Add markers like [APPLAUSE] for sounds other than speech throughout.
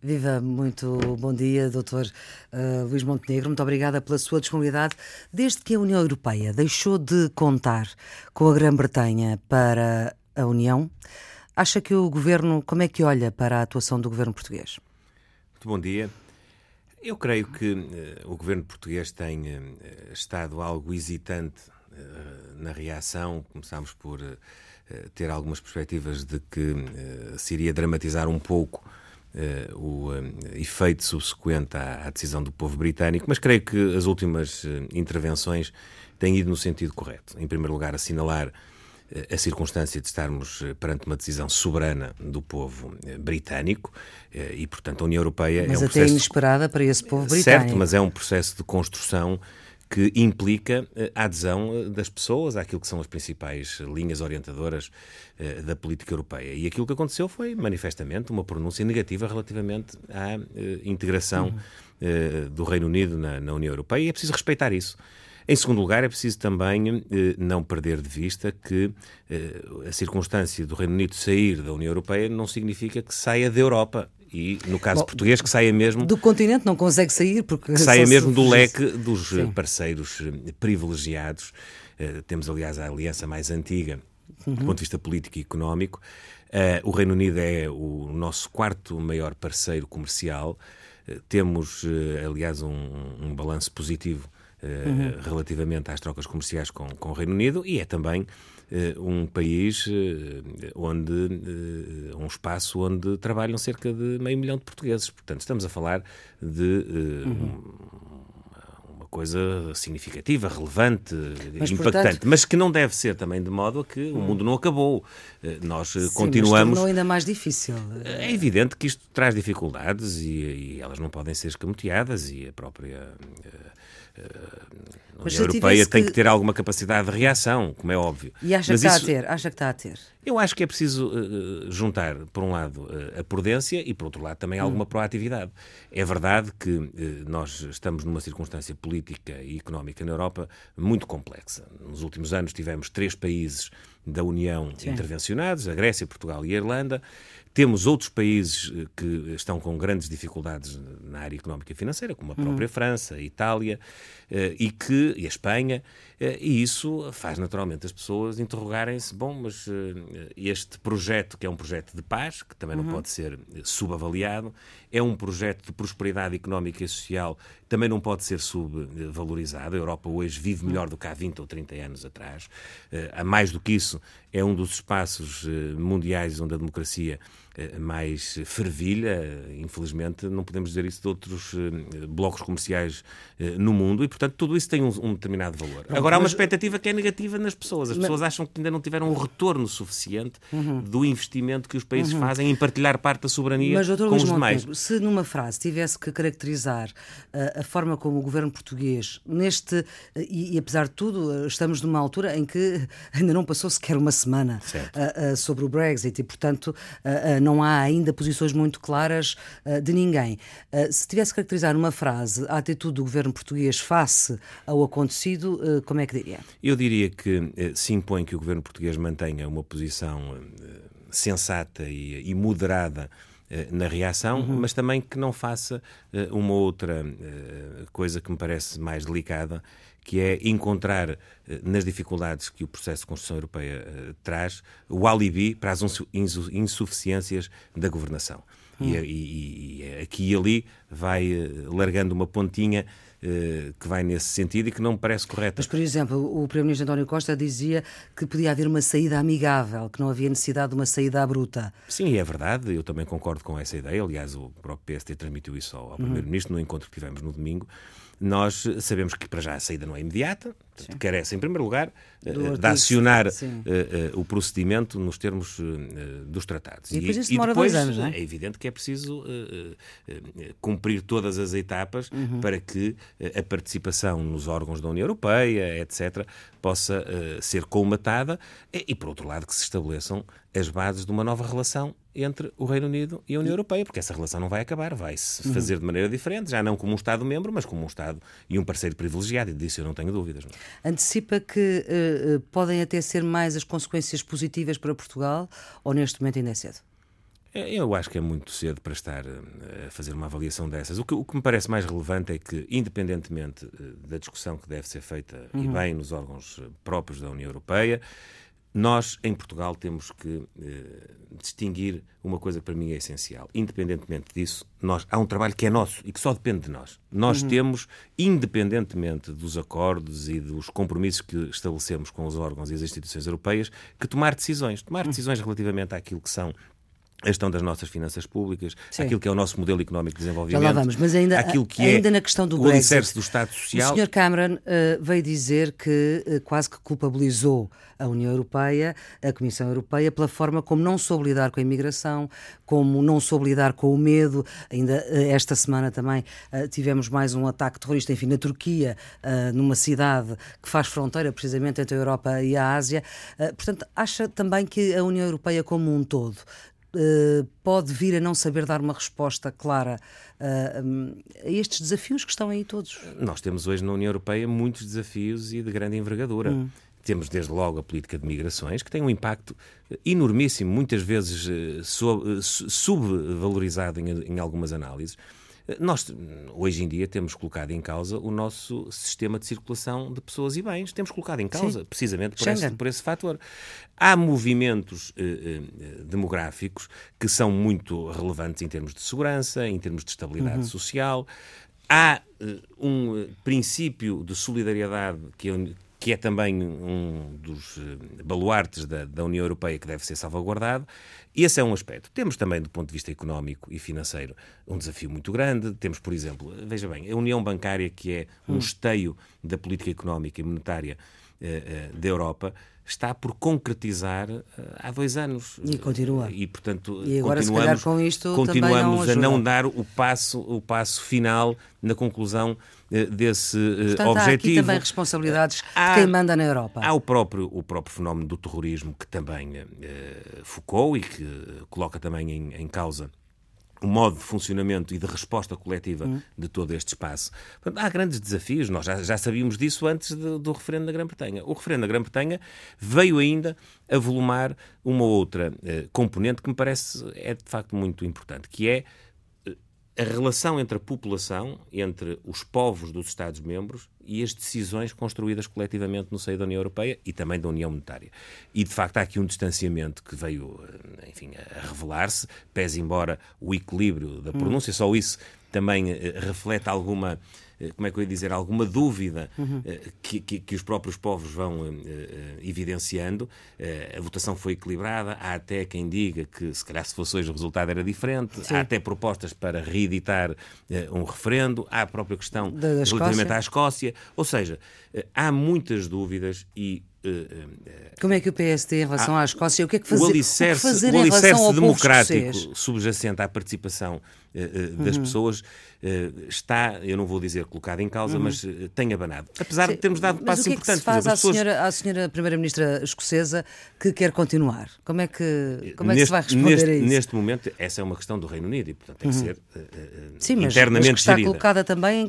Viva, muito bom dia, Dr. Uh, Luís Montenegro. Muito obrigada pela sua disponibilidade. Desde que a União Europeia deixou de contar com a Grã-Bretanha para a União, acha que o governo, como é que olha para a atuação do governo português? Muito bom dia. Eu creio que uh, o governo português tem uh, estado algo hesitante uh, na reação. Começámos por ter algumas perspectivas de que se iria dramatizar um pouco o uh, efeito subsequente à, à, decisão do povo britânico, mas creio que as últimas uh, intervenções têm ido no sentido correto. Em primeiro lugar, assinalar a circunstância de estarmos perante uma decisão soberana do povo britânico e, portanto, a União Europeia mas é um até processo... inesperada para esse povo britânico. Certo, mas é um processo de construção que implica eh, a adesão eh, das pessoas àquilo que são as principais linhas orientadoras eh, da política europeia. E aquilo que aconteceu foi, manifestamente, uma pronúncia negativa relativamente à integração uhum. do Reino Unido na, na União Europeia e é preciso respeitar isso. Em segundo lugar, é preciso também eh, não perder de vista que eh, a circunstância do Reino Unido sair da União Europeia não significa que saia da Europa e, no caso Bom, português, que saia mesmo. Do continente não consegue sair porque. Que saia mesmo do leque dos Sim. parceiros eh, privilegiados. Uh, temos, aliás, a aliança mais antiga uhum. do ponto de vista político e económico. Uh, o Reino Unido é o nosso quarto maior parceiro comercial. Uh, temos, aliás, um, um balanço positivo uhum. relativamente às trocas comerciais com, com o Reino Unido e é também um país uh, onde um espaço onde trabalham cerca de meio milhão de portugueses. Portanto, estamos a falar de uhum. uma coisa significativa, relevante, mas, impactante, portanto... mas que não deve ser também de modo a que o mundo não acabou. Nós Sim, continuamos. Mas ainda mais difícil. É evidente que isto traz dificuldades e, e elas não podem ser escamoteadas e a própria a União Europeia tem que... que ter alguma capacidade de reação, como é óbvio. E acha Mas que está a ter? Acha que está a ter? Eu acho que é preciso uh, juntar, por um lado, uh, a prudência e, por outro lado, também alguma hum. proatividade. É verdade que uh, nós estamos numa circunstância política e económica na Europa muito complexa. Nos últimos anos tivemos três países da União Sim. intervencionados, a Grécia, Portugal e a Irlanda. Temos outros países eh, que estão com grandes dificuldades na área económica e financeira, como a uhum. própria uhum. França, a Itália eh, e, que, e a Espanha, eh, e isso faz naturalmente as pessoas interrogarem-se: bom, mas este projeto, que é um projeto de paz, que também não uhum. pode ser subavaliado, é um projeto de prosperidade económica e social, também não pode ser subvalorizado. A Europa hoje vive melhor do que há 20 ou 30 anos atrás. Há mais do que isso, é um dos espaços mundiais onde a democracia mais fervilha. Infelizmente, não podemos dizer isso de outros eh, blocos comerciais eh, no mundo e, portanto, tudo isso tem um, um determinado valor. Não, Agora, há uma expectativa que é negativa nas pessoas. As mas... pessoas acham que ainda não tiveram um retorno suficiente uhum. do investimento que os países uhum. fazem em partilhar parte da soberania mas, com Luís os demais. Montenegro, se numa frase tivesse que caracterizar uh, a forma como o governo português, neste, e, e, apesar de tudo, estamos numa altura em que [LAUGHS] ainda não passou sequer uma semana sobre o Brexit e, portanto, não há ainda posições muito claras uh, de ninguém. Uh, se tivesse que caracterizar numa frase a atitude do governo português face ao acontecido, uh, como é que diria? Eu diria que se impõe que o governo português mantenha uma posição sensata e, e moderada na reação, uhum. mas também que não faça uma outra coisa que me parece mais delicada, que é encontrar eh, nas dificuldades que o processo de construção europeia traz o alibi para as insuficiências da governação. Hum. E, e, e, aqui e ali vai largando uma pontinha que vai nesse sentido e que não me parece correta. Mas, por exemplo, o Primeiro-Ministro António Costa dizia que podia haver uma saída amigável, que não havia necessidade de uma saída à bruta. Sim, é verdade, eu também concordo com essa ideia. Aliás, o próprio PST transmitiu isso ao, ao uhum. Primeiro-Ministro no encontro que tivemos no domingo. Nós sabemos que para já a saída não é imediata, Portanto, carece, em primeiro lugar, eh, de acionar uh, o procedimento nos termos dos tratados. E depois, e, e depois anos, é? é? evidente que é preciso cumprir todas as etapas uhum. para que a participação nos órgãos da União Europeia, etc., possa ser colmatada e, por outro lado, que se estabeleçam as bases de uma nova relação entre o Reino Unido e a União Europeia, porque essa relação não vai acabar, vai-se uhum. fazer de maneira diferente, já não como um Estado-membro, mas como um Estado e um parceiro privilegiado, e disso eu não tenho dúvidas. Não? Antecipa que uh, podem até ser mais as consequências positivas para Portugal ou neste momento ainda é cedo? É, eu acho que é muito cedo para estar eh, a fazer uma avaliação dessas. O que, o que me parece mais relevante é que, independentemente da discussão que deve ser feita uhum. e bem nos órgãos próprios da União Europeia, nós, em Portugal, temos que eh, distinguir uma coisa que para mim é essencial. Independentemente disso, nós, há um trabalho que é nosso e que só depende de nós. Nós uhum. temos, independentemente dos acordos e dos compromissos que estabelecemos com os órgãos e as instituições europeias, que tomar decisões. Tomar uhum. decisões relativamente àquilo que são a gestão das nossas finanças públicas, Sim. aquilo que é o nosso modelo económico de desenvolvimento. Já lá vamos, mas ainda, aquilo que ainda é na questão do o Brexit, do Estado Social. O Sr. Cameron uh, veio dizer que uh, quase que culpabilizou a União Europeia, a Comissão Europeia, pela forma como não soube lidar com a imigração, como não soube lidar com o medo. Ainda uh, esta semana também tivemos mais um ataque terrorista, enfim, na Turquia, numa cidade que faz fronteira precisamente entre a Europa e a Ásia. portanto, acha também que a União Europeia como um todo Uh, pode vir a não saber dar uma resposta clara uh, a estes desafios que estão aí todos? Nós temos hoje na União Europeia muitos desafios e de grande envergadura. Hum. Temos desde logo a política de migrações, que tem um impacto enormíssimo, muitas vezes uh, subvalorizado em, em algumas análises nós, hoje em dia, temos colocado em causa o nosso sistema de circulação de pessoas e bens. Temos colocado em causa, Sim. precisamente por esse, por esse fator. Há movimentos eh, eh, demográficos que são muito relevantes em termos de segurança, em termos de estabilidade uhum. social. Há eh, um princípio de solidariedade que, que é também um dos eh, baluartes da, da, União Europeia que deve ser salvaguardado. Esse é um aspecto. Temos também, do ponto de vista económico e financeiro, um desafio muito grande. Temos, por exemplo, veja bem, a União Bancária, que é um hum. esteio da política económica e monetária da Europa, está por concretizar uh, há dois anos. E continua. E, portanto, e agora, continuamos, com isto, continuamos não a não dar o passo, o passo final na conclusão desse portanto, objetivo. Há aqui também responsabilidades há, de quem manda na Europa. Há o próprio, o próprio fenómeno do terrorismo que também focou e que coloca também em, em causa o modo de funcionamento e de resposta coletiva hum. de todo este espaço. Portanto, há grandes desafios, nós já, já sabíamos disso antes de, do referendo da Grã-Bretanha. O referendo da Grã-Bretanha veio ainda a volumar uma outra eh, componente que me parece é de facto muito importante, que é a relação entre a população, entre os povos dos Estados-membros e as decisões construídas coletivamente no seio da União Europeia e também da União Monetária. E, de facto, há aqui um distanciamento que veio, eh, enfim, a revelar-se, pese embora o equilíbrio da pronúncia, hum. só isso também eh, reflete alguma como é que eu ia dizer, alguma dúvida uhum. que, que, que, os próprios povos vão uh, evidenciando. A votação foi equilibrada, há até quem diga que se calhar se fosse hoje o resultado era diferente, Sim. há até propostas para reeditar um referendo, há a própria questão da, da relativamente à Escócia, ou seja, há muitas dúvidas e como é que o PSD em relação à Escócia, o que é que fazer, o alicerce, o que fazer o alicerce democrático subjacente à participação das uhum. pessoas eh, está, eu não vou dizer colocado em causa, uhum. mas eh, tem abanado. Apesar Sim, de termos dado passos importantes. Mas o que é que se faz à, pessoas... senhora, à senhora Primeira-Ministra escocesa que quer continuar? Como é que, como é que se vai responder neste, a isso? Neste momento, essa é uma questão do Reino Unido e, portanto, tem que uhum. ser uh, Sim, mas, internamente mas está gerida. colocada também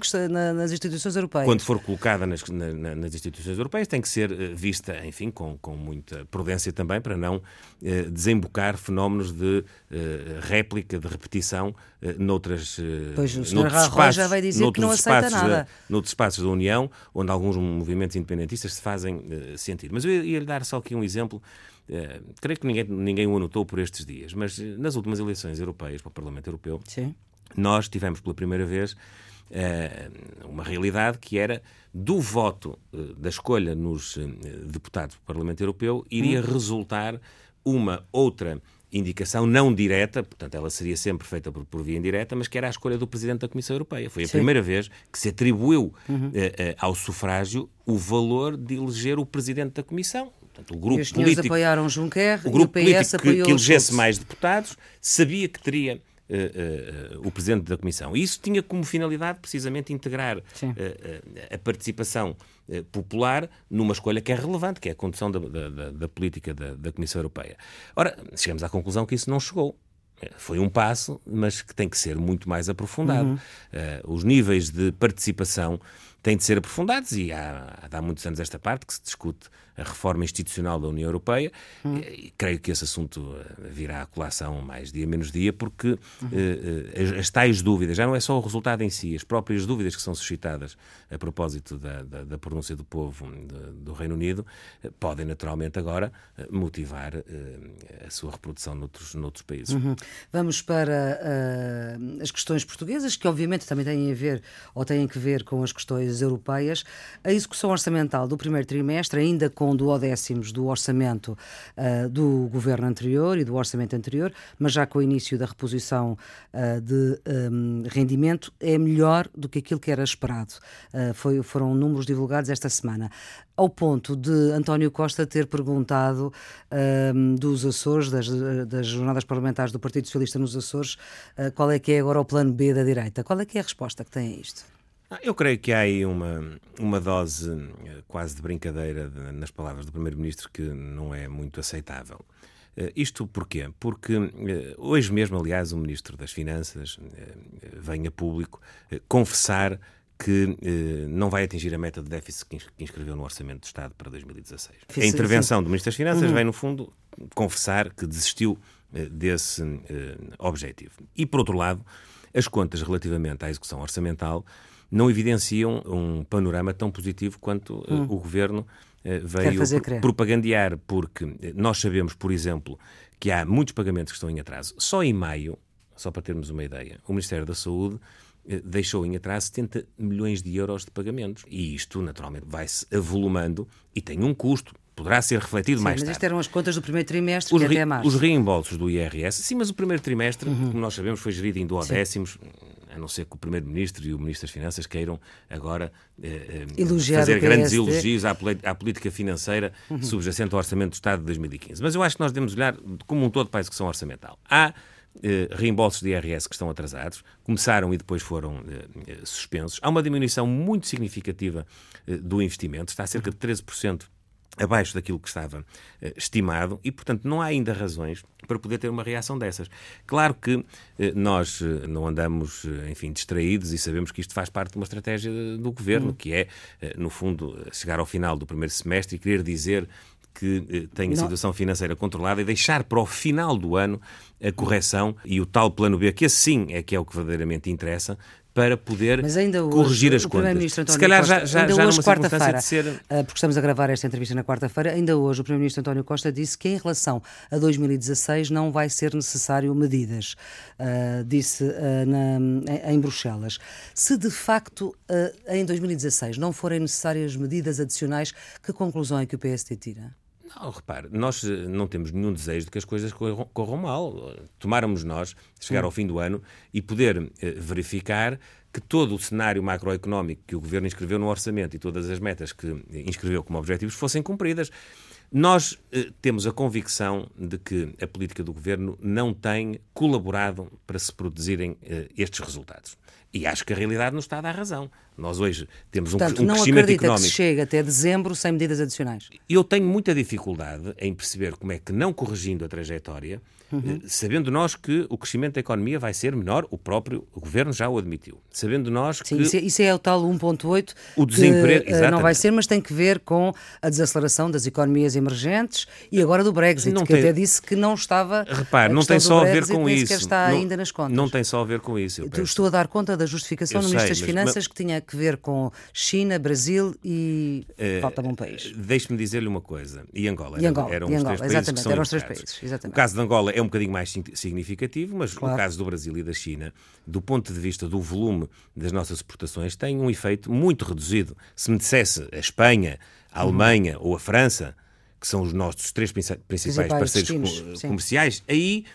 nas instituições europeias. Quando for colocada nas, na, nas instituições europeias, tem que ser vista, enfim, com, com muita prudência também, para não uh, desembocar fenómenos de uh, réplica, de repetição noutras, pois o noutros espaços. Já vai dizer que não aceita nada. Da, noutros espaços da União, onde alguns movimentos independentistas se fazem uh, sentir. Mas eu ia-lhe dar só aqui um exemplo. Uh, creio que ninguém, ninguém o anotou por estes dias, mas nas últimas eleições europeias para o Parlamento Europeu, Sim. nós tivemos pela primeira vez uma realidade que era do voto da escolha nos deputados do Parlamento Europeu iria hum. resultar uma outra indicação não direta, portanto ela seria sempre feita por, por, via indireta, mas que era a escolha do Presidente da Comissão Europeia. Foi a Sim. primeira vez que se atribuiu uhum. eh, eh, ao sufrágio o valor de eleger o Presidente da Comissão. Portanto, o grupo e os político, apoiaram Juncker o grupo e o PS político que, que elegesse mais deputados sabia que teria Uh, uh, o Presidente da Comissão. E isso tinha como finalidade precisamente integrar a participação popular numa escolha que é relevante, que é a condução da, da, da política da, da, Comissão Europeia. Ora, chegamos à conclusão que isso não chegou. Foi um passo, mas que tem que ser muito mais aprofundado. Uhum. os níveis de participação têm de ser aprofundados e há, há muitos anos esta parte que se discute a reforma institucional da União Europeia. Hum. E, creio que esse assunto eh, virá à colação mais dia menos dia, porque uhum. eh, as, as, tais dúvidas, já não é só o resultado em si, as próprias dúvidas que são suscitadas a propósito da, da, da pronúncia do povo de, do Reino Unido, podem naturalmente agora motivar a sua reprodução noutros, noutros países. Uhum. Vamos para uh, as questões portuguesas, que obviamente também têm a ver ou têm que ver com as questões europeias. A execução orçamental do primeiro trimestre, ainda com duodécimos do orçamento uh, do governo anterior e do orçamento anterior, mas já com o início da reposição uh, de um, rendimento, é melhor do que aquilo que era esperado. Foi, foram números divulgados esta semana ao ponto de António Costa ter perguntado um, dos Açores, das, das, jornadas parlamentares do Partido Socialista nos Açores, uh, qual é que é agora o plano B da direita. Qual é que é a resposta que tem a isto? Ah, eu creio que há aí uma, uma dose eh, quase de brincadeira de, nas palavras do Primeiro-Ministro que não é muito aceitável. Uh, isto porquê? Porque uh, hoje mesmo, aliás, o Ministro das Finanças vem a público confessar que eh, não vai atingir a meta de déficit que, inscreveu no Orçamento do Estado para 2016. a intervenção do Ministro das Finanças uhum. vem, no fundo, confessar que desistiu eh, desse eh, objetivo. E, por outro lado, as contas relativamente à execução orçamental não evidenciam um panorama tão positivo quanto uhum. o Governo eh, veio pro propagandear, porque eh, nós sabemos, por exemplo, que há muitos pagamentos que estão em atraso. Só em maio, só para termos uma ideia, o Ministério da Saúde eh, deixou em atraso 70 milhões de euros de pagamentos. E isto, naturalmente, vai-se avolumando e tem um custo. Poderá ser refletido sim, mais mas tarde. Mas isto eram as contas do primeiro trimestre, os que é até mais. Os reembolsos do IRS, sim, mas o primeiro trimestre, uhum. como nós sabemos, foi gerido em duodécimos, a não ser que o Primeiro-Ministro e o Ministro das Finanças queiram agora eh, eh fazer grandes elogios à, à, política financeira uhum. subjacente ao Orçamento do Estado de 2015. Mas eu acho que nós devemos olhar como um todo para a execução orçamental. Há eh, reembolsos de IRS que estão atrasados, começaram e depois foram eh, eh, suspensos. Há uma diminuição muito significativa do investimento, está a cerca de 13% abaixo daquilo que estava eh, estimado e, portanto, não há ainda razões para poder ter uma reação dessas. Claro que eh, nós eh, não andamos, enfim, distraídos e sabemos que isto faz parte de uma estratégia do governo, hum. que é, no fundo, chegar ao final do primeiro semestre e querer dizer que tem a situação financeira controlada e deixar para o final do ano a correção e o tal plano B, que assim é que é o que verdadeiramente interessa, para poder corrigir as contas. Se calhar Costa, já, já, ainda já hoje, quarta-feira, ser... Eh, porque estamos a gravar esta entrevista na quarta-feira, ainda hoje o Primeiro-Ministro António Costa disse que em relação a 2016 não vai ser necessário medidas, uh, disse uh, na, em Bruxelas. Se de facto uh, em 2016 não forem necessárias medidas adicionais, que conclusão é que o PSD tira? Não, repare, nós eh, não temos nenhum desejo de que as coisas corram, corram mal. Tomáramos nós chegar ao fim do ano e poder eh, verificar que todo o cenário macroeconómico que o Governo inscreveu no orçamento e todas as metas que inscreveu como objetivos fossem cumpridas. Nós eh, temos a convicção de que a política do Governo não tem colaborado para se produzirem eh, estes resultados. E acho que a realidade nos está a dar razão. Nós hoje temos Portanto, um, um não crescimento acredita económico. que se chega até dezembro sem medidas adicionais? Eu tenho muita dificuldade em perceber como é que, não corrigindo a trajetória, uhum. sabendo nós que o crescimento da economia vai ser menor, o próprio o governo já o admitiu. Sabendo nós Sim, que. Isso é, isso é o tal 1,8 o desemprego que, uh, não vai ser, mas tem que ver com a desaceleração das economias emergentes e agora do Brexit, não que tem... até disse que não estava. Repare, não tem só a ver com isso. Está não, ainda nas contas. Não tem só a ver com isso. Estou a dar conta da justificação eu no Ministro das Finanças mas... que tinha que ver com China, Brasil e. Uh, Falta-me um país. Deixe-me dizer-lhe uma coisa. E Angola. E Angola, eram e os Angola, três exatamente, países. Eram os três países. Exatamente. O caso de Angola é um bocadinho mais significativo, mas claro. o caso do Brasil e da China, do ponto de vista do volume das nossas exportações, tem um efeito muito reduzido. Se me dissesse a Espanha, a Alemanha uhum. ou a França, que são os nossos três principais, principais parceiros destinos, comerciais, aí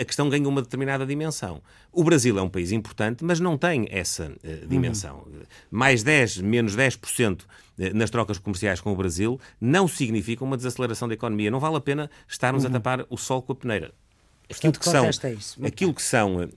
a questão ganha uma determinada dimensão. O Brasil é um país importante, mas não tem essa uh, dimensão. Uhum. Mais 10, menos 10% eh, nas trocas comerciais com o Brasil não significa uma desaceleração da economia. Não vale a pena estarmos uhum. a tapar o sol com a peneira aquilo que são, aquilo que são uh,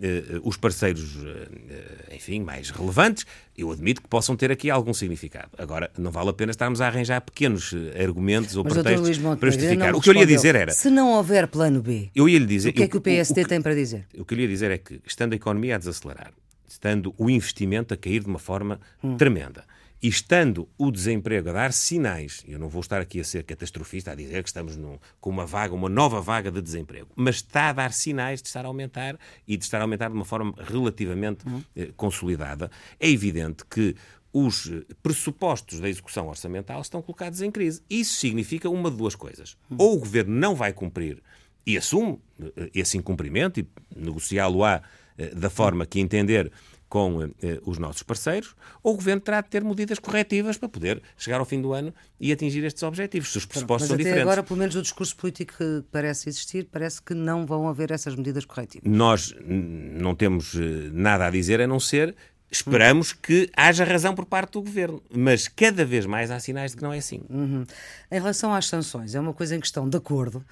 os parceiros, uh, enfim, mais relevantes, eu admito que possam ter aqui algum significado. Agora, não vale a pena estarmos a arranjar pequenos argumentos ou Mas, pretextos para justificar. O que eu lhe ia dizer era... Se não houver plano B, eu ia lhe dizer, o que é que o PSD o, o, tem para dizer? O que eu lhe ia dizer é que, estando a economia a desacelerar, estando o investimento a cair de uma forma hum. tremenda, e estando o desemprego a dar sinais, eu não vou estar aqui a ser catastrofista, a dizer que estamos num, com uma vaga, uma nova vaga de desemprego, mas está a dar sinais de estar a aumentar e de estar a aumentar de uma forma relativamente uhum. eh, consolidada, é evidente que os eh, pressupostos da execução orçamental estão colocados em crise. Isso significa uma de duas coisas. Uhum. Ou o governo não vai cumprir e assume eh, esse incumprimento e negociá-lo-á eh, da forma que entender com eh, os nossos parceiros, ou o Governo terá de ter medidas corretivas para poder chegar ao fim do ano e atingir estes objetivos, se os pressupostos são diferentes. agora, pelo menos o discurso político que parece existir, parece que não vão haver essas medidas corretivas. Nós não temos eh, nada a dizer a não ser Esperamos que haja razão por parte do governo, mas cada vez mais há sinais de que não é assim. Uhum. Em relação às sanções, é uma coisa em que estão de acordo,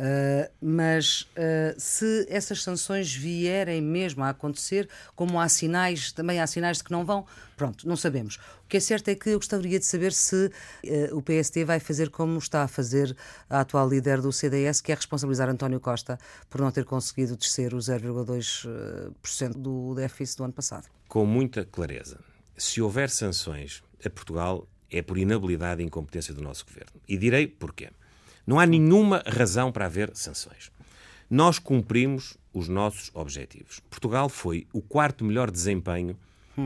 uh, mas uh, se essas sanções vierem mesmo a acontecer, como há sinais, também há sinais de que não vão, pronto, não sabemos. O que é certo é que eu gostaria de saber se uh, o PSD vai fazer como está a fazer a atual líder do CDS, que é responsabilizar António Costa por não ter conseguido descer o 0,2% do déficit do ano passado com muita clareza. Se houver sanções a Portugal, é por inabilidade e incompetência do nosso governo. E direi porquê. Não há nenhuma razão para haver sanções. Nós cumprimos os nossos objetivos. Portugal foi o quarto melhor desempenho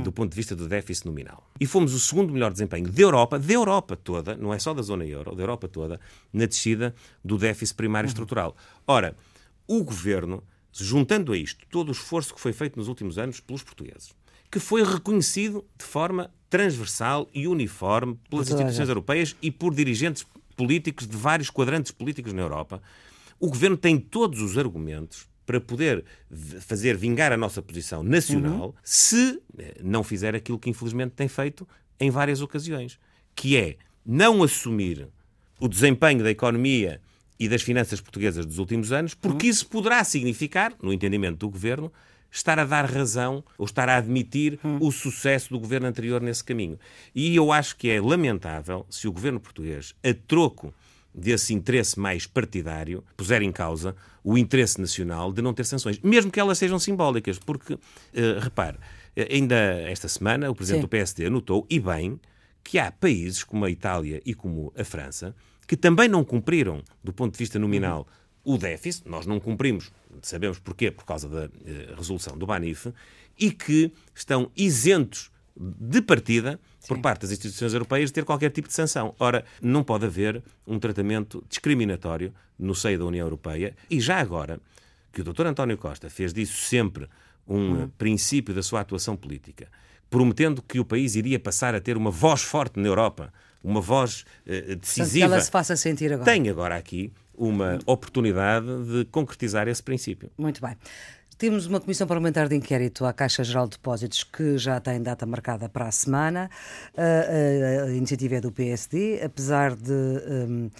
do ponto de vista do déficit nominal. E fomos o segundo melhor desempenho da Europa, da Europa toda, não é só da zona euro, da Europa toda, na descida do déficit primário estrutural. Ora, o governo, juntando a isto todo o esforço que foi feito nos últimos anos pelos portugueses, que foi reconhecido de forma transversal e uniforme pelas instituições europeias e por dirigentes políticos de vários quadrantes políticos na Europa. O governo tem todos os argumentos para poder fazer vingar a nossa posição nacional uhum. se eh, não fizer aquilo que infelizmente tem feito em várias ocasiões, que é não assumir o desempenho da economia e das finanças portuguesas dos últimos anos, porque uhum. isso poderá significar, no entendimento do governo, estar a dar razão ou estar a admitir hum. o sucesso do governo anterior nesse caminho. E eu acho que é lamentável se o governo português, a troco desse interesse mais partidário, puser em causa o interesse nacional de não ter sanções, mesmo que elas sejam simbólicas, porque, uh, repare, ainda esta semana o Presidente Sim. do PSD anotou, e bem, que há países como a Itália e como a França que também não cumpriram, do ponto de vista nominal, uhum. O déficit, nós não cumprimos sabemos porquê, por causa da eh, resolução do Banif, e que estão isentos de partida por parte das instituições europeias de ter qualquer tipo de sanção. Ora, não pode haver um tratamento discriminatório no seio da União Europeia e já agora que o Dr. António Costa fez disso sempre um uhum. princípio da sua atuação política, prometendo que o país iria passar a ter uma voz forte na Europa, uma voz uh, decisiva. que ela se faça sentir agora. Tem agora aqui uma oportunidade de concretizar esse princípio. Muito bem. Temos uma comissão parlamentar de inquérito à Caixa Geral de Depósitos que já tem data marcada para a semana. A, a, a iniciativa é do PSD, apesar de um,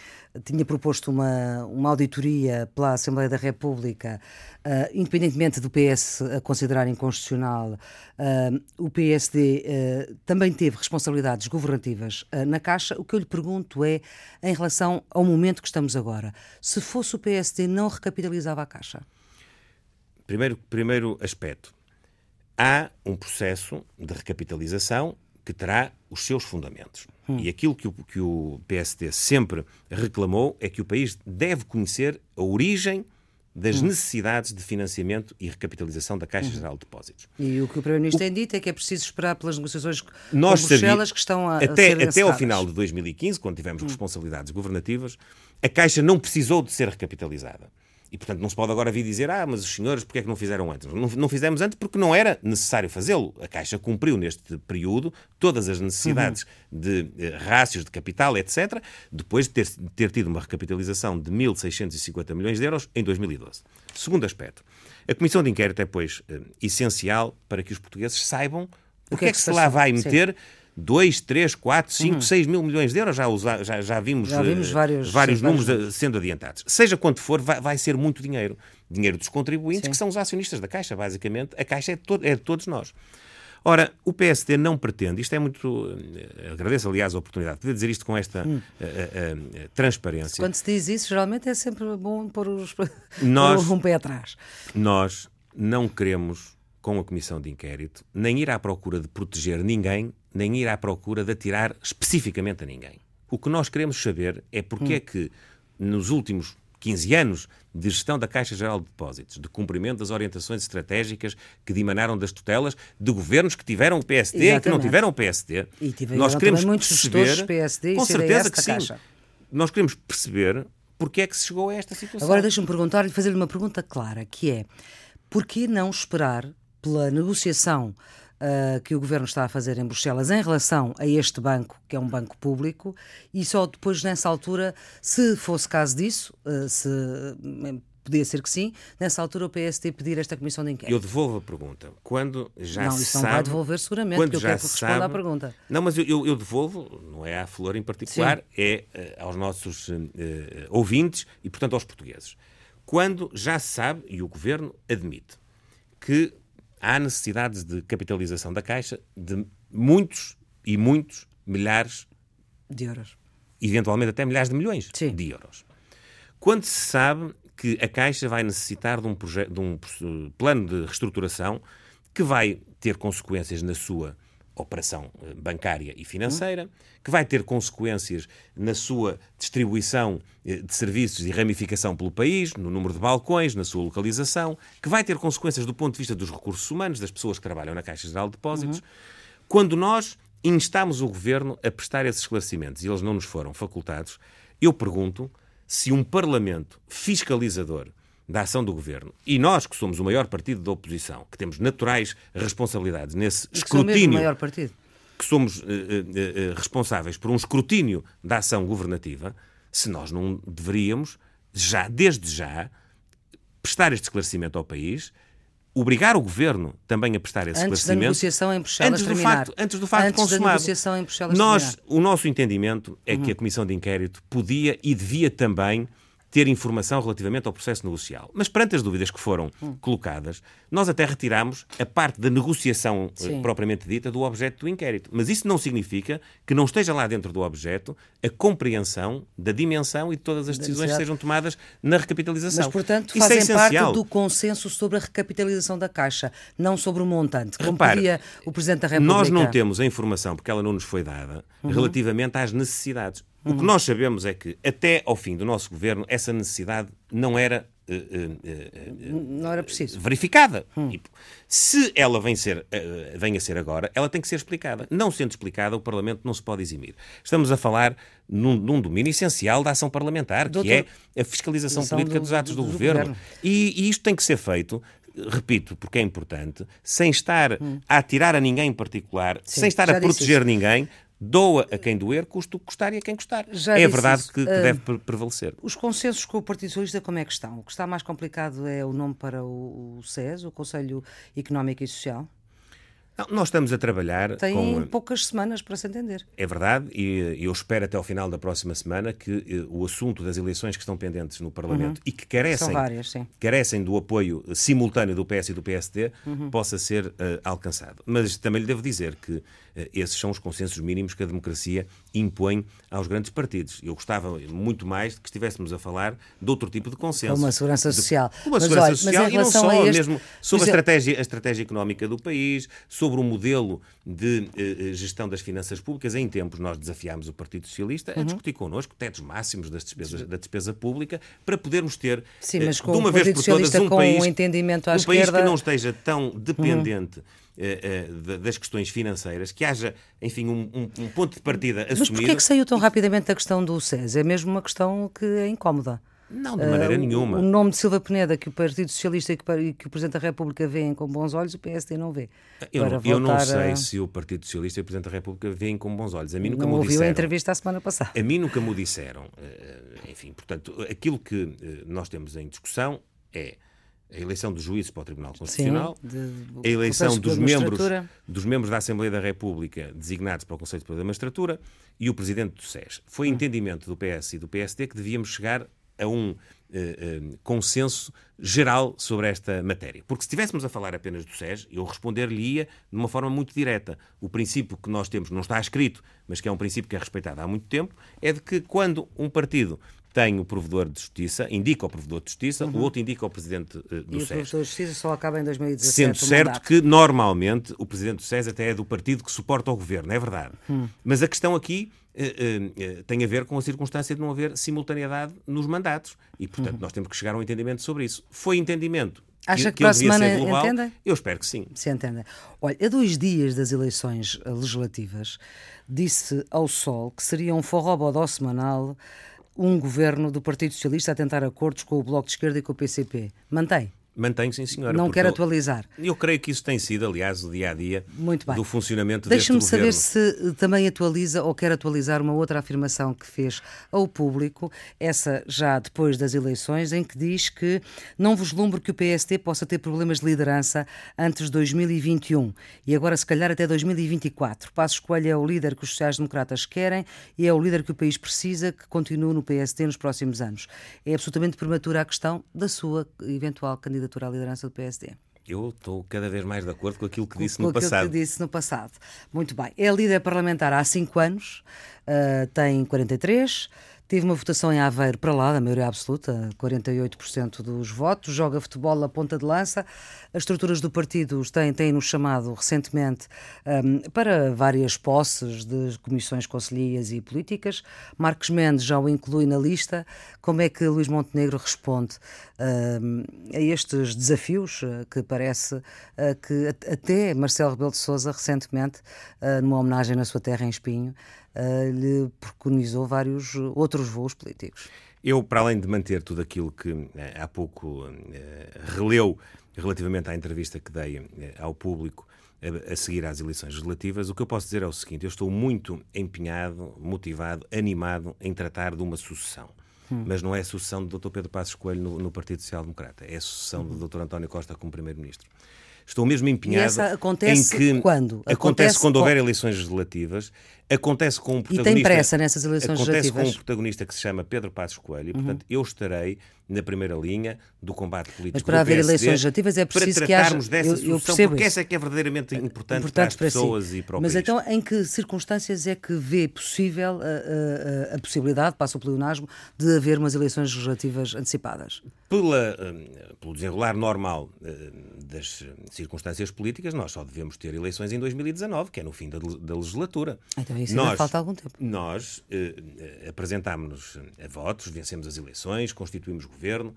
tinha proposto uma, uma auditoria pela Assembleia da República, uh, independentemente do PS a considerar inconstitucional, uh, o PSD uh, ah, também teve responsabilidades governativas na Caixa. O que eu lhe pergunto é, em relação ao momento que estamos agora, se fosse o PSD, não recapitalizava a Caixa? Primeiro, primeiro aspecto. Há um processo de recapitalização que terá os seus fundamentos. Hum. E aquilo que o, que o PSD sempre reclamou é que o país deve conhecer a origem das hum. necessidades de financiamento e recapitalização da Caixa hum. Geral de Depósitos. E o que o Primeiro-Ministro tem dito é que é preciso esperar pelas negociações Nós com Bruxelas que estão a, até, a Até ao final de 2015, quando tivemos hum. responsabilidades governativas, a Caixa não precisou de ser recapitalizada. E, portanto, não se pode agora vir dizer, ah, mas os senhores, porque é que não fizeram antes? Não, não fizemos antes porque não era necessário fazê-lo. A Caixa cumpriu neste período todas as necessidades uhum. de eh, rácios de capital, etc., depois de ter, ter tido uma recapitalização de 1.650 milhões de euros em 2012. Segundo aspecto, a Comissão de Inquérito é, pois, eh, essencial para que os portugueses saibam o que, é que, que se lá vai meter. Sim 2, 3, 4, 5, 6 mil milhões de euros, já, usa, já, já vimos, já vimos vários, vários sim, números vários. sendo adiantados. Seja quanto for, vai, vai ser muito dinheiro. Dinheiro dos contribuintes, sim. que são os acionistas da Caixa, basicamente. A Caixa é de, to é de todos nós. Ora, o PSD não pretende, isto é muito. Eh, agradeço, aliás, a oportunidade de poder dizer isto com esta hum. uh, uh, uh, transparência. Quando se diz isso, geralmente é sempre bom pôr os, [LAUGHS] nós, um pé atrás. Nós não queremos com a Comissão de Inquérito, nem ir à procura de proteger ninguém, nem ir à procura de atirar especificamente a ninguém. O que nós queremos saber é porque hum. é que, nos últimos 15 anos de gestão da Caixa Geral de Depósitos, de cumprimento das orientações estratégicas que dimanaram das tutelas de governos que tiveram o PSD Exatamente. e que não tiveram o PSD. E tiveram nós queremos perceber, PSD com certeza que sim. Caixa. Nós queremos perceber porque é que se chegou a esta situação. Agora deixa-me perguntar-lhe, fazer-lhe uma pergunta clara, que é, por que não esperar pela negociação uh, que o governo está a fazer em Bruxelas em relação a este banco, que é um banco público, e só depois, nessa altura, se fosse caso disso, uh, se podia ser que sim, nessa altura o PSD pedir esta comissão de inquérito. Eu devolvo a pergunta. Quando já não, isso não vai devolver seguramente, quando porque eu quero que responda à pergunta. Não, mas eu, eu, eu, devolvo, não é à Flor em particular, sim. é uh, aos nossos uh, ouvintes e, portanto, aos portugueses. Quando já se sabe, e o Governo admite, que há necessidades de capitalização da Caixa de muitos e muitos milhares de euros. Eventualmente até milhares de milhões Sim. de euros. Quando se sabe que a Caixa vai necessitar de um, de um plano de reestruturação que vai ter consequências na sua operação eh, bancária e financeira, que vai ter consequências na sua distribuição eh, de serviços e ramificação pelo país, no número de balcões, na sua localização, que vai ter consequências do ponto de vista dos recursos humanos, das pessoas que trabalham na Caixa Geral de Depósitos. Uhum. Quando nós instámos o governo a prestar esses esclarecimentos e eles não nos foram facultados, eu pergunto se um Parlamento fiscalizador da ação do governo. E nós, que somos o maior partido da oposição, que temos naturais responsabilidades nesse e escrutínio. Que maior partido. Que somos uh, uh, responsáveis por um escrutínio da ação governativa, se nós não deveríamos, já, desde já, prestar este esclarecimento ao país obrigar o governo também a prestar esse antes esclarecimento. Da negociação em Bruxelas antes do terminar. facto, antes do facto antes consumado. Da negociação em Bruxelas Nós, terminar. o nosso entendimento é uhum. que a Comissão de Inquérito podia e devia também ter informação relativamente ao processo negocial. Mas perante as dúvidas que foram hum. colocadas, nós até retiramos a parte da negociação eh, Sim. propriamente dita do objeto do inquérito. Mas isso não significa que não esteja lá dentro do objeto a compreensão da dimensão e de todas as decisões que sejam tomadas na recapitalização. Mas, portanto, isso é fazem é parte do consenso sobre a recapitalização da Caixa, não sobre o montante, como Repare, pedia o Presidente da República. Nós não temos a informação, porque ela não nos foi dada, uhum. relativamente às necessidades. O que nós sabemos é que, até ao fim do nosso governo, essa necessidade não era Uh, uh, uh, não era preciso. verificada. Hum. Tipo, se ela vem, ser, vem a ser agora, ela tem que ser explicada. Não sendo explicada, o Parlamento não se pode eximir. Estamos a falar num, num domínio essencial da ação parlamentar, Doutor, que é a fiscalização política do, dos atos do, do, do governo. governo. E, e isto tem que ser feito repito, porque é importante, sem estar hum. a atirar a ninguém em particular, Sim, sem estar a proteger isso. ninguém, doa a quem doer, custa o que custar e a quem custar. Já é a verdade isso. que, que uh, deve prevalecer. Os consensos com o Partido Socialista como é que estão? O que está mais complicado é o nome para o, o SES, o Conselho Económico e Social? Não, nós estamos a trabalhar. Tem com... poucas semanas para se entender. É verdade, e eu espero até ao final da próxima semana que eh, o assunto das eleições que estão pendentes no Parlamento uhum. e que carecem, várias, carecem do apoio simultâneo do PS e do PSD uhum. possa ser uh, alcançado. Mas também lhe devo dizer que esses são os consensos mínimos que a democracia impõe aos grandes partidos. Eu gostava muito mais de que estivéssemos a falar de outro tipo de consenso. Uma segurança social. De, uma mas, segurança olha, social e não só, este... mesmo sobre a estratégia, a estratégia económica do país, sobre o modelo de uh, gestão das finanças públicas. Em tempos, nós desafiámos o Partido Socialista a uhum. discutir connosco tetos máximos das despesas, da despesa pública para podermos ter, Sim, mas com de uma vez por todas, um país, um, entendimento à um esquerda... país que não esteja tão dependente. Uhum eh, eh, das questões financeiras, que haja, enfim, um, um, ponto de partida assumido. Mas porquê é que saiu tão rapidamente a questão do SES? É mesmo uma questão que é incómoda. Não, de maneira uh, nenhuma. O nome de Silva Peneda, que o Partido Socialista e que, que, o Presidente da República veem com bons olhos, o PSD não vê. Eu, não, eu não sei a... se o Partido Socialista e o Presidente da República veem com bons olhos. A mim nunca não me ouviu disseram. a entrevista a semana passada. A mim nunca me disseram. Enfim, portanto, aquilo que nós temos em discussão é a eleição dos juízes para o Tribunal Constitucional, Sim, de, a eleição dos membros, dos membros da Assembleia da República designados para o Conselho de Magistratura e o Presidente do SES. Foi hum. entendimento do PS e do PSD que devíamos chegar a um uh, uh, consenso geral sobre esta matéria. Porque se estivéssemos a falar apenas do SES, eu responder-lhe-ia de uma forma muito direta. O princípio que nós temos, não está escrito, mas que é um princípio que é respeitado há muito tempo, é de que quando um partido tem o provedor de justiça, indica o provedor de justiça, uhum. o outro indica o presidente uh, do e SES. E o provedor de justiça só acaba em 2017. Sendo certo que, normalmente, o presidente do SES até é do partido que suporta o governo, é verdade. Hum. Mas a questão aqui uh, uh, tem a ver com a circunstância de não haver simultaneidade nos mandatos. E, portanto, uhum. nós temos que chegar a um entendimento sobre isso. Foi entendimento Acha que, que para a semana entendem? Eu espero que sim. Se entendem. Olha, a dois dias das eleições legislativas, disse ao Sol que seria um forró semanal um governo do Partido Socialista a tentar acordos com o Bloco de Esquerda e com o PCP. Mantém? Mantenho, sim, senhora. Não quer atualizar. Eu creio que isso tem sido, aliás, o dia a dia do funcionamento Deixa-me deste saber se também atualiza ou quer atualizar uma outra afirmação que fez ao público, essa já depois das eleições, em que diz que não vislumbro que o PST possa ter problemas de liderança antes de 2021 e agora, se calhar, até 2024. Passo Escolha é o líder que os sociais-democratas querem e é o líder que o país precisa que continue no PST nos próximos anos. É absolutamente prematura a questão da sua eventual candidatura candidatura à liderança do PSD. Eu estou cada vez mais de acordo com aquilo que disse com no passado. que disse no passado. Muito bem. É líder parlamentar há cinco anos, uh, tem 43 Tive uma votação em Aveiro para lá, da maioria absoluta, 48% dos votos, joga futebol à ponta de lança. As estruturas do partido têm, têm nos chamado recentemente um, para várias posses de comissões conselhias e políticas. Marcos Mendes já o inclui na lista. Como é que Luís Montenegro responde um, a estes desafios uh, que parece uh, que até Marcelo Rebelo de Sousa recentemente, uh, numa homenagem na sua terra em Espinho, uh, lhe preconizou vários outros voos políticos. Eu, para além de manter tudo aquilo que uh, há pouco uh, releu relativamente à entrevista que dei ao público a, seguir às eleições legislativas, o que eu posso dizer é o seguinte: eu estou muito empenhado, motivado, animado em tratar de uma sucessão. Hum. Mas não é a sucessão do Dr. Pedro Passos Coelho no, no Partido Social Democrata, é a sucessão hum. do Dr. António Costa como Primeiro-Ministro. Estou mesmo empenhado em que quando? Acontece, acontece quando houver eleições legislativas, acontece com um protagonista. E tem pressa nessas eleições acontece com um protagonista que se chama Pedro Passos Coelho, e portanto uhum. eu estarei na primeira linha do combate político. Mas para haver eleições legislativas é preciso para tratarmos que haja... dessa eu, eu porque essa é que é verdadeiramente importante, importante para as para pessoas si. e para o Mas país. então em que circunstâncias é que vê possível a, a, a possibilidade, passa o pleonasmo, de haver umas eleições legislativas antecipadas? Pela, hum, pelo desenrolar normal das circunstâncias políticas, nós só devemos ter eleições em 2019, que é no fim da, da legislatura. Então isso nós, ainda falta algum tempo. Nós eh, apresentámos-nos a votos, vencemos as eleições, constituímos governo,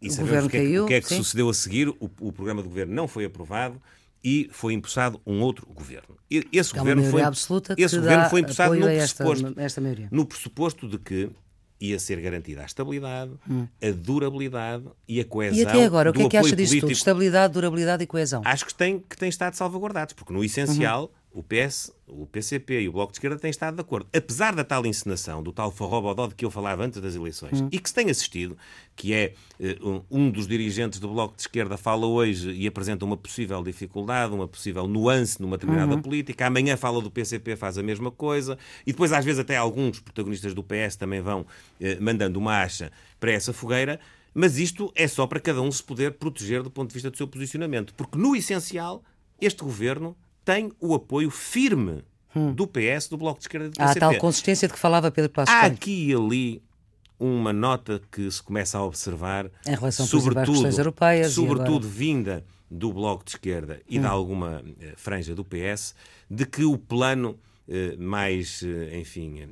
e o sabemos o que, é, o que, é, que sim. sucedeu a seguir. O, o, programa do governo não foi aprovado e foi impulsado um outro governo. Esse é governo foi, absoluta esse governo foi impulsado no pressuposto, esta, esta no pressuposto de que ia ser garantida a estabilidade, hum. a durabilidade e a coesão. E até agora, o que é que acha disso político? tudo? Estabilidade, durabilidade e coesão? Acho que tem, que tem estado salvaguardados, porque no essencial. Uhum o PS, o PCP e o Bloco de Esquerda têm estado de acordo. Apesar da tal encenação, do tal forrobodó de que eu falava antes das eleições, hum. e que se tem assistido, que é uh, um dos dirigentes do Bloco de Esquerda fala hoje e apresenta uma possível dificuldade, uma possível nuance numa determinada uhum. política, amanhã fala do PCP, faz a mesma coisa, e depois às vezes até alguns protagonistas do PS também vão uh, mandando uma acha para essa fogueira, mas isto é só para cada um se poder proteger do ponto de vista do seu posicionamento, porque no essencial este governo tem o apoio firme hum. do PS, do Bloco de Esquerda e do PCP. Há tal consistência de que falava Pedro Passos Há aqui e ali uma nota que se começa a observar, em relação sobretudo, às europeias sobretudo agora... vinda do Bloco de Esquerda e hum. de alguma eh, franja do PS, de que o plano eh, mais, eh, enfim,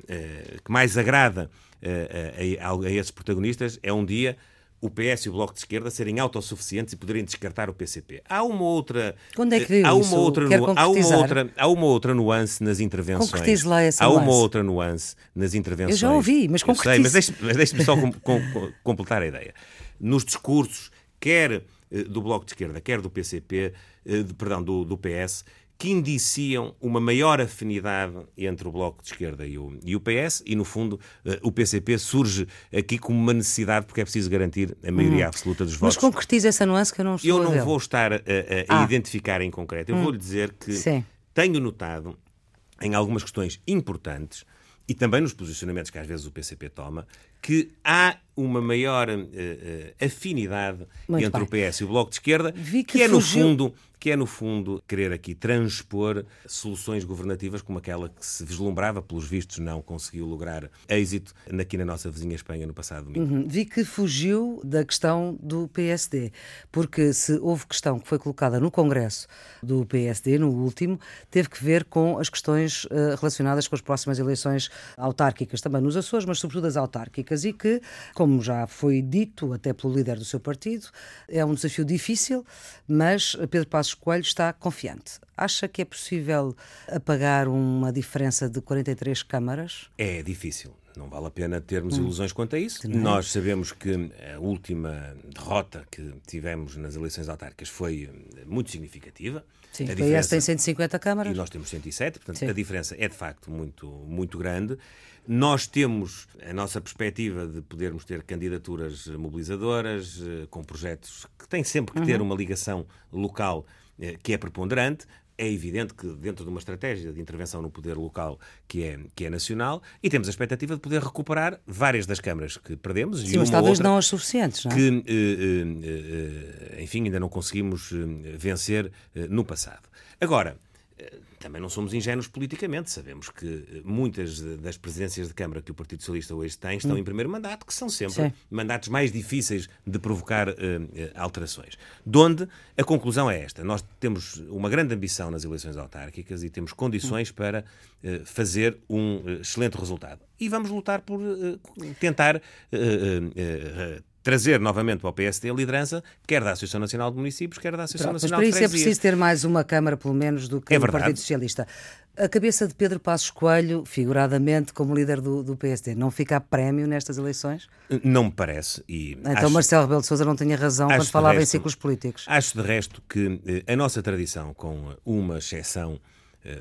que mais agrada a, a, a esses protagonistas é um dia o PS e o Bloco de Esquerda serem autossuficientes e poderem descartar o PCP. Há uma outra Quando é que viu há uma isso? outra há uma outra há uma outra nuance nas intervenções. Concretize lá essa há nuance. uma outra nuance nas intervenções. Eu já ouvi, mas concretize. Sei, mas deixe-me deixe só com, com, completar a ideia. Nos discursos quer eh, do Bloco de Esquerda, quer do PCP, eh, perdão, do, do PS, que indiciam uma maior afinidade entre o Bloco de Esquerda e o, e o PS, e no fundo uh, o PCP surge aqui como uma necessidade porque é preciso garantir a maioria hum. absoluta dos votos. Mas concretiza essa nuance que eu não estou Eu não a vou estar a, a, a ah. identificar em concreto, eu hum. vou-lhe dizer que Sim. tenho notado em algumas questões importantes e também nos posicionamentos que às vezes o PCP toma, que há uma maior uh, afinidade Muito entre bem. o PS e o Bloco de Esquerda, que, que, é, no fundo, que é, no fundo, querer aqui transpor soluções governativas como aquela que se vislumbrava, pelos vistos não conseguiu lograr êxito aqui na nossa vizinha Espanha no passado domingo. Uhum. Vi que fugiu da questão do PSD, porque se houve questão que foi colocada no Congresso do PSD, no último, teve que ver com as questões uh, relacionadas com as próximas eleições autárquicas, também nos Açores, mas sobretudo as autárquicas, e que, como já foi dito até pelo líder do seu partido, é um desafio difícil, mas Pedro Passos Coelho está confiante. Acha que é possível apagar uma diferença de 43 câmaras? É difícil. Não vale a pena termos hum. ilusões quanto a isso. Não. Nós sabemos que a última derrota que tivemos nas eleições autárquicas foi muito significativa. Sim, a diferença... tem 150 câmaras. E nós temos 107, portanto Sim. a diferença é de facto muito, muito grande. Nós temos a nossa perspectiva de podermos ter candidaturas mobilizadoras, eh, com projetos que têm sempre que uhum. ter uma ligação local eh, que é preponderante. É evidente que dentro de uma estratégia de intervenção no poder local que é, que é nacional, e temos a expectativa de poder recuperar várias das câmaras que perdemos. Sim, mas talvez não as suficientes, não é? Que, eh, enfim, ainda não conseguimos vencer no passado. Agora, também não somos ingênuos politicamente. Sabemos que eh, muitas das presidências de Câmara que o Partido Socialista hoje tem estão em primeiro mandato, que são sempre Sim. mandatos mais difíceis de provocar uh, alterações. Donde a conclusão é esta: nós temos uma grande ambição nas eleições autárquicas e temos condições para uh, fazer um excelente resultado. E vamos lutar por uh, tentar trazer novamente para o PSD a liderança, quer da Associação Nacional de Municípios, quer da Associação Pronto, Nacional de. Mas isso é preciso ter mais uma Câmara, pelo menos, do que é o Partido Socialista. A cabeça de Pedro Passos Coelho, figuradamente como líder do, do PSD, não fica a prémio nestas eleições? Não me parece. E então acho, Marcelo Rebelo de Sousa não tinha razão quando falava resto, em ciclos políticos. Acho de resto que eh, a nossa tradição, com uma exceção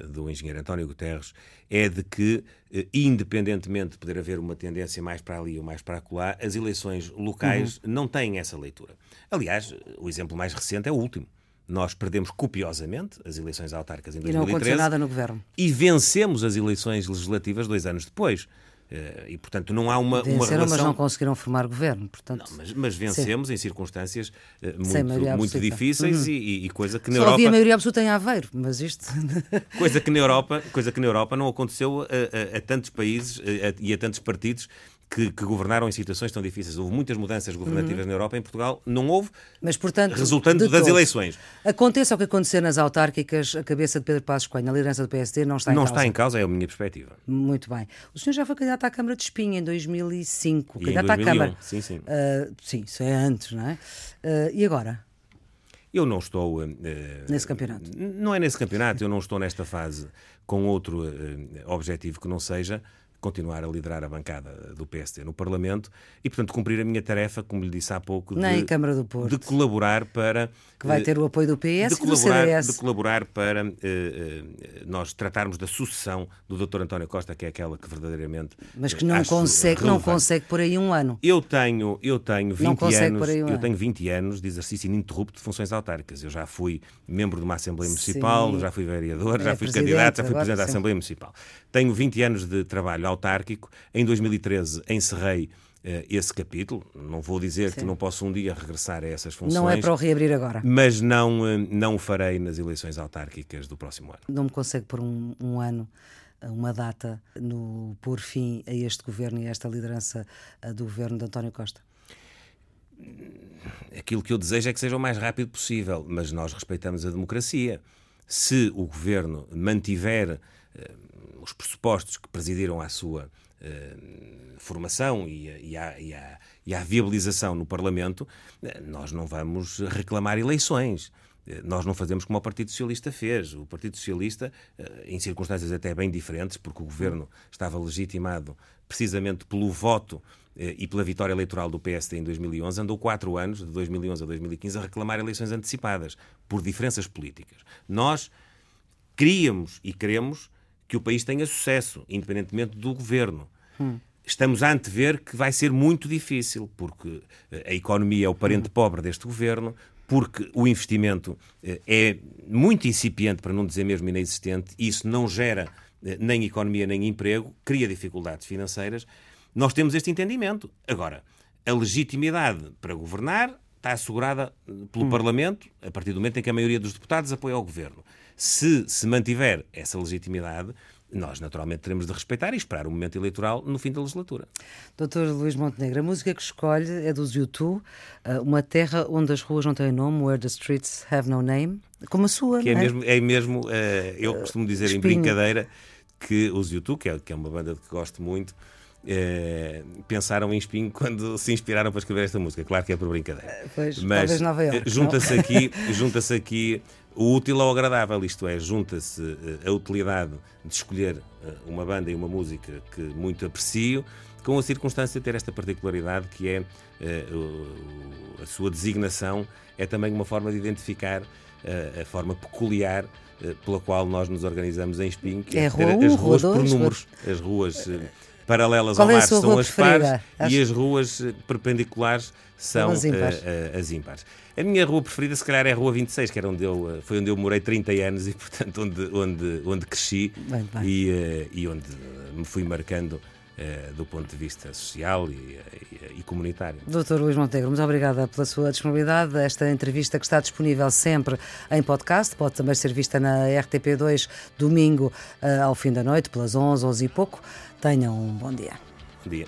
do engenheiro António Guterres é de que, eh, independentemente de poder haver uma tendência mais para ali ou mais para acolá, as eleições locais uhum. não têm essa leitura. Aliás, o exemplo mais recente é o último. Nós perdemos copiosamente as eleições autárquicas em 2013 e não nada no governo. E vencemos as eleições legislativas dois anos depois. Eh, e, portanto, não há uma, Venceram, uma relação... mas não conseguiram formar governo, portanto... Não, mas, mas vencemos Sim. em circunstâncias uh, muito, muito difíceis uhum. e, e, coisa que na Só Europa... havia maioria absoluta em Aveiro, mas isto... [LAUGHS] coisa, que na Europa, coisa que na Europa não aconteceu a, a, a tantos países a, e a tantos partidos que, que, governaram em situações tão difíceis. Houve muitas mudanças governativas uhum. na Europa, em Portugal não houve, Mas, portanto, resultando das todo, eleições. Aconteça o que acontecer nas autárquicas, a cabeça de Pedro Passos Coelho, a liderança do PSD, não está em não causa. Não está em causa, é a minha perspectiva. Muito bem. O senhor já foi candidato à Câmara de Espinha em 2005. E candidato em 2001. à Câmara. Sim, sim. Uh, sim, isso é antes, não é? Uh, e agora? Eu não estou. Uh, nesse campeonato? Não é nesse campeonato, eu não estou nesta fase com outro objetivo que não seja continuar a liderar a bancada do PSD no Parlamento e, portanto, cumprir a minha tarefa, como lhe disse há pouco, de, Câmara do Porto. de colaborar para. Que vai ter o apoio do PS de colaborar, e do CDS. De colaborar para uh, uh, nós tratarmos da sucessão do Dr. António Costa, que é aquela que verdadeiramente. Mas que não consegue, não consegue por aí um ano. Eu tenho, eu tenho 20 anos. Um eu ano. tenho 20 anos de exercício ininterrupto de funções autárquicas. Eu já fui membro de uma Assembleia Municipal, sim. já fui vereador, é, já fui candidato, já fui presidente da Assembleia Municipal. Tenho 20 anos de trabalho autárquico. Em 2013 encerrei uh, esse capítulo. Não vou dizer Sim. que não posso um dia regressar a essas funções. Não é para o reabrir agora. Mas não, uh, não o farei nas eleições autárquicas do próximo ano. Não me consegue por um, um ano uma data no pôr fim a este governo e a esta liderança do governo de António Costa? Aquilo que eu desejo é que seja o mais rápido possível, mas nós respeitamos a democracia. Se o governo mantiver os pressupostos que presidiram à sua uh, formação e, à, e, à, e, à, viabilização no Parlamento, uh, nós não vamos reclamar eleições. Eh, nós não fazemos como o Partido Socialista fez. O Partido Socialista, em circunstâncias até bem diferentes, porque o governo estava legitimado precisamente pelo voto e pela vitória eleitoral do PSD em 2011, andou quatro anos, de 2011 a 2015, a reclamar eleições antecipadas, por diferenças políticas. Nós queríamos e queremos que o país tenha sucesso, independentemente do governo. Hum. Estamos a antever que vai ser muito difícil, porque eh, a economia é o parente hum. pobre deste governo, porque o investimento eh, é muito incipiente, para não dizer mesmo inexistente, e isso não gera eh, nem economia nem emprego, cria dificuldades financeiras. Nós temos este entendimento. Agora, a legitimidade para governar está assegurada pelo hum. Parlamento, a partir do momento em que a maioria dos deputados apoia o governo. Se se mantiver essa legitimidade, nós naturalmente teremos de respeitar e esperar o momento eleitoral no fim da legislatura. Doutor Luís Montenegro, a música que escolhe é dos U2, eh, uma terra onde as ruas não têm nome, where the streets have no name, como a sua, que é, é? mesmo, é mesmo, uh, eu costumo dizer Espinho. em brincadeira que os U2, que é, que é uma banda que gosto muito, eh, pensaram em Espinho quando [LAUGHS] se inspiraram para escrever esta música. Claro que é por brincadeira. Pois, Mas [LAUGHS] junta-se aqui, junta-se aqui o útil ao agradável, isto é, junta-se eh, a utilidade de escolher eh, uma banda e uma música que muito aprecio, com a circunstância de ter esta particularidade que é eh, a sua designação, é também uma forma de identificar a forma peculiar pela qual nós nos organizamos em Espinho, que é, é rua as ruas por números, as ruas paralelas Qual ao é mar são as pares Acho... e as ruas perpendiculares são as ímpares. Uh, uh, as ímpares. A minha rua preferida, se calhar, é a Rua 26, que era onde eu, eh, foi onde eu morei 30 anos e, [LAUGHS] portanto, onde, onde, onde cresci bem, bem. E, uh, e onde me fui marcando do ponto de vista social e, e, e, comunitário. Doutor Luís Montenegro, muito obrigada pela sua disponibilidade. Esta entrevista que está disponível sempre em podcast, pode também ser vista na RTP2 domingo ao fim da noite, pelas 11, 11 e pouco. Tenham um bom dia. Bom dia.